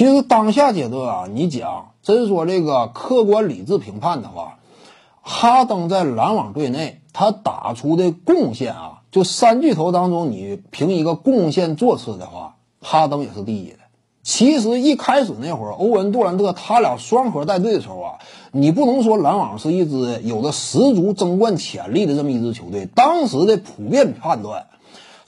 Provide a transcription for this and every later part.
其实当下阶段啊，你讲真说这个客观理智评判的话，哈登在篮网队内他打出的贡献啊，就三巨头当中，你凭一个贡献座次的话，哈登也是第一的。其实一开始那会儿，欧文杜兰特他俩双核带队的时候啊，你不能说篮网是一支有着十足争冠潜力的这么一支球队。当时的普遍判断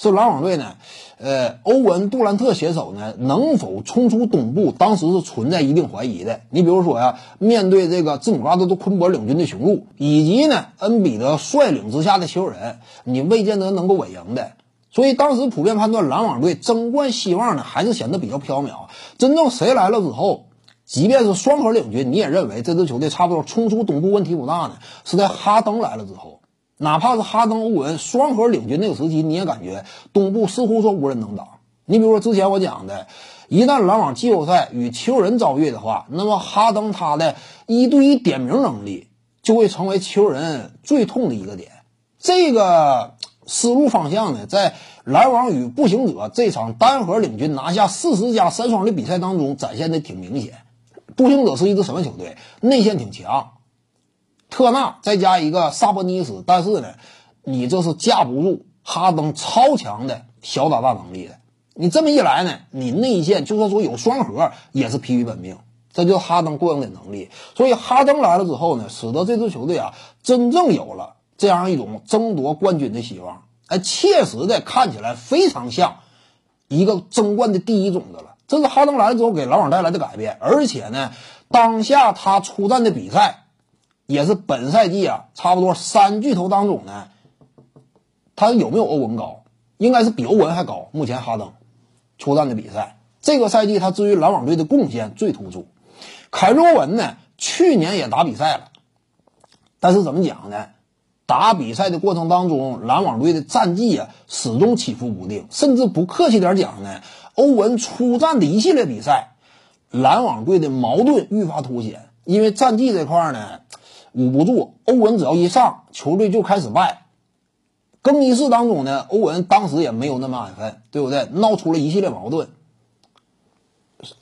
这篮网队呢，呃，欧文杜兰特携手呢能否冲出东部，当时是存在一定怀疑的。你比如说呀，面对这个字母哥都昆博领军的雄鹿，以及呢恩比德率领之下的球人，你未见得能够稳赢的。所以当时普遍判断篮网队争冠希望呢，还是显得比较缥缈。真正谁来了之后，即便是双核领军，你也认为这支球队差不多冲出东部问题不大呢？是在哈登来了之后，哪怕是哈登、欧文双核领军那个时期，你也感觉东部似乎说无人能挡。你比如说之前我讲的，一旦篮网季后赛与球人遭遇的话，那么哈登他的一对一点名能力就会成为球人最痛的一个点。这个。思路方向呢，在篮网与步行者这场单核领军拿下四十加三双的比赛当中展现的挺明显。步行者是一支什么球队？内线挺强，特纳再加一个萨博尼斯，但是呢，你这是架不住哈登超强的小打大能力的。你这么一来呢，你内线就算说有双核也是疲于奔命，这就是哈登过硬的能力。所以哈登来了之后呢，使得这支球队啊真正有了。这样一种争夺冠军的希望，哎，切实的看起来非常像一个争冠的第一种子了。这是哈登来了之后给篮网带来的改变，而且呢，当下他出战的比赛也是本赛季啊，差不多三巨头当中呢，他有没有欧文高？应该是比欧文还高。目前哈登出战的比赛，这个赛季他至于篮网队的贡献最突出。凯瑞欧文呢，去年也打比赛了，但是怎么讲呢？打比赛的过程当中，篮网队的战绩啊始终起伏不定，甚至不客气点讲呢，欧文出战的一系列比赛，篮网队的矛盾愈发凸显。因为战绩这块呢捂不住，欧文只要一上，球队就开始败。更衣室当中呢，欧文当时也没有那么安分，对不对？闹出了一系列矛盾。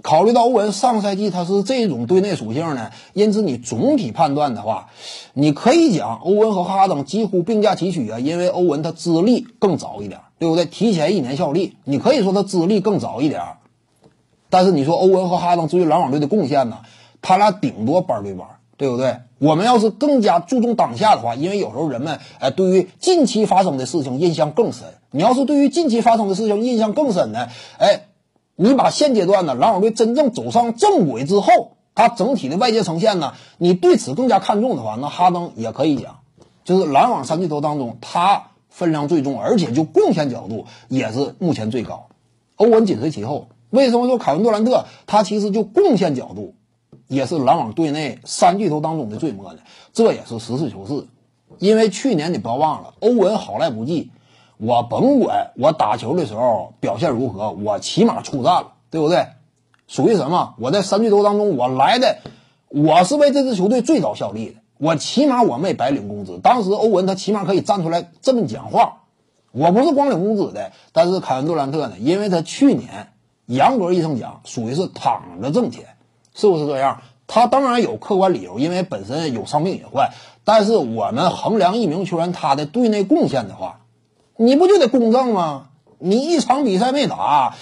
考虑到欧文上赛季他是这种队内属性呢，因此你总体判断的话，你可以讲欧文和哈登几乎并驾齐驱啊，因为欧文他资历更早一点，对不对？提前一年效力，你可以说他资历更早一点。但是你说欧文和哈登对于篮网队的贡献呢，他俩顶多班对班，对不对？我们要是更加注重当下的话，因为有时候人们哎对于近期发生的事情印象更深。你要是对于近期发生的事情印象更深呢，哎。你把现阶段呢篮网队真正走上正轨之后，他整体的外界呈现呢，你对此更加看重的话，那哈登也可以讲，就是篮网三巨头当中他分量最重，而且就贡献角度也是目前最高。欧文紧随其后。为什么说凯文杜兰特他其实就贡献角度也是篮网队内三巨头当中的最末的？这也是实事求是，因为去年你不要忘了，欧文好赖不济。我甭管我打球的时候表现如何，我起码出战了，对不对？属于什么？我在三巨头当中，我来的，我是为这支球队最早效力的。我起码我没白领工资。当时欧文他起码可以站出来这么讲话，我不是光领工资的。但是凯文杜兰特呢？因为他去年严格意义上讲属于是躺着挣钱，是不是这样？他当然有客观理由，因为本身有伤病隐患。但是我们衡量一名球员他的队内贡献的话，你不就得公正吗？你一场比赛没打，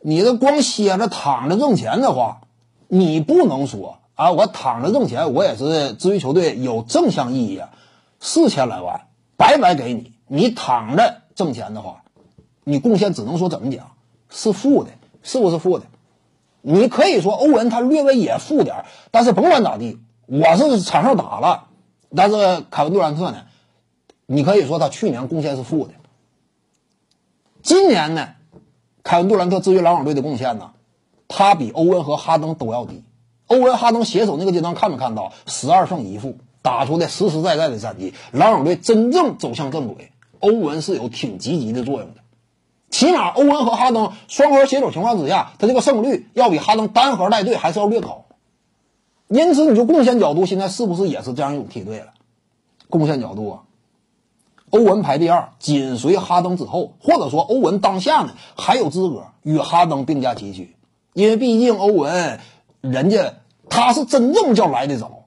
你这光歇着躺着挣钱的话，你不能说啊，我躺着挣钱，我也是至于球队有正向意义啊，四千来万白白给你，你躺着挣钱的话，你贡献只能说怎么讲是负的，是不是负的？你可以说欧文他略微也负点，但是甭管咋地，我是场上打了，但是凯文杜兰特呢，你可以说他去年贡献是负的。今年呢，凯文杜兰特至于篮网队的贡献呢，他比欧文和哈登都要低。欧文哈登携手那个阶段看没看到十二胜一负打出的实实在在的战绩？篮网队真正走向正轨，欧文是有挺积极的作用的。起码欧文和哈登双核携手情况之下，他这个胜率要比哈登单核带队还是要略高。因此，你就贡献角度，现在是不是也是这样一种梯队了？贡献角度啊。欧文排第二，紧随哈登之后，或者说欧文当下呢还有资格与哈登并驾齐驱。因为毕竟欧文人家他是真正叫来得早，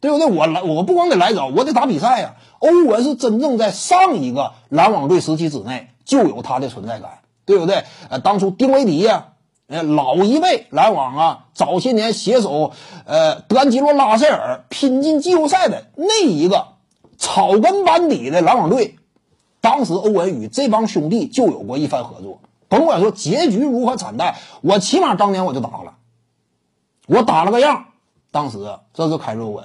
对不对？我来我不光得来早，我得打比赛呀。欧文是真正在上一个篮网队时期之内就有他的存在感，对不对？呃，当初丁威迪呀，呃，老一辈篮网啊，早些年携手呃德安吉罗拉塞尔拼进季后赛的那一个草根班底的篮网队，当时欧文与这帮兄弟就有过一番合作。甭管说结局如何惨淡，我起码当年我就打了，我打了个样。当时这是凯瑞欧文。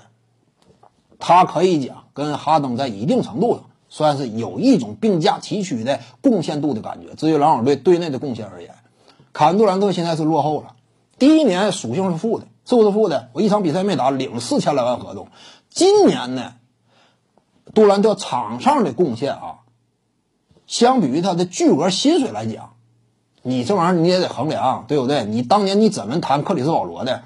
他可以讲跟哈登在一定程度上算是有一种并驾齐驱的贡献度的感觉。至于篮网队队内的贡献而言，凯文杜兰特现在是落后了。第一年属性是负的，是不是负的？我一场比赛没打，领四千来万合同。今年呢，杜兰特场上的贡献啊，相比于他的巨额薪水来讲，你这玩意儿你也得衡量，对不对？你当年你怎么谈克里斯保罗的？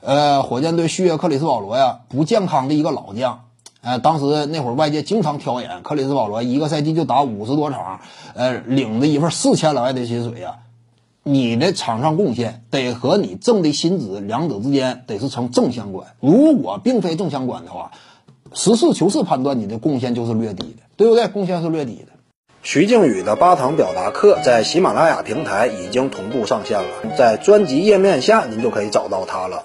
呃，火箭队续约克里斯保罗呀，不健康的一个老将。呃，当时那会儿外界经常挑眼克里斯保罗，一个赛季就打五十多场，呃，领着一份四千来万的薪水呀。你的场上贡献得和你挣的薪资两者之间得是成正相关。如果并非正相关的话，实事求是判断你的贡献就是略低的，对不对？贡献是略低的。徐静宇的八堂表达课在喜马拉雅平台已经同步上线了，在专辑页面下您就可以找到它了。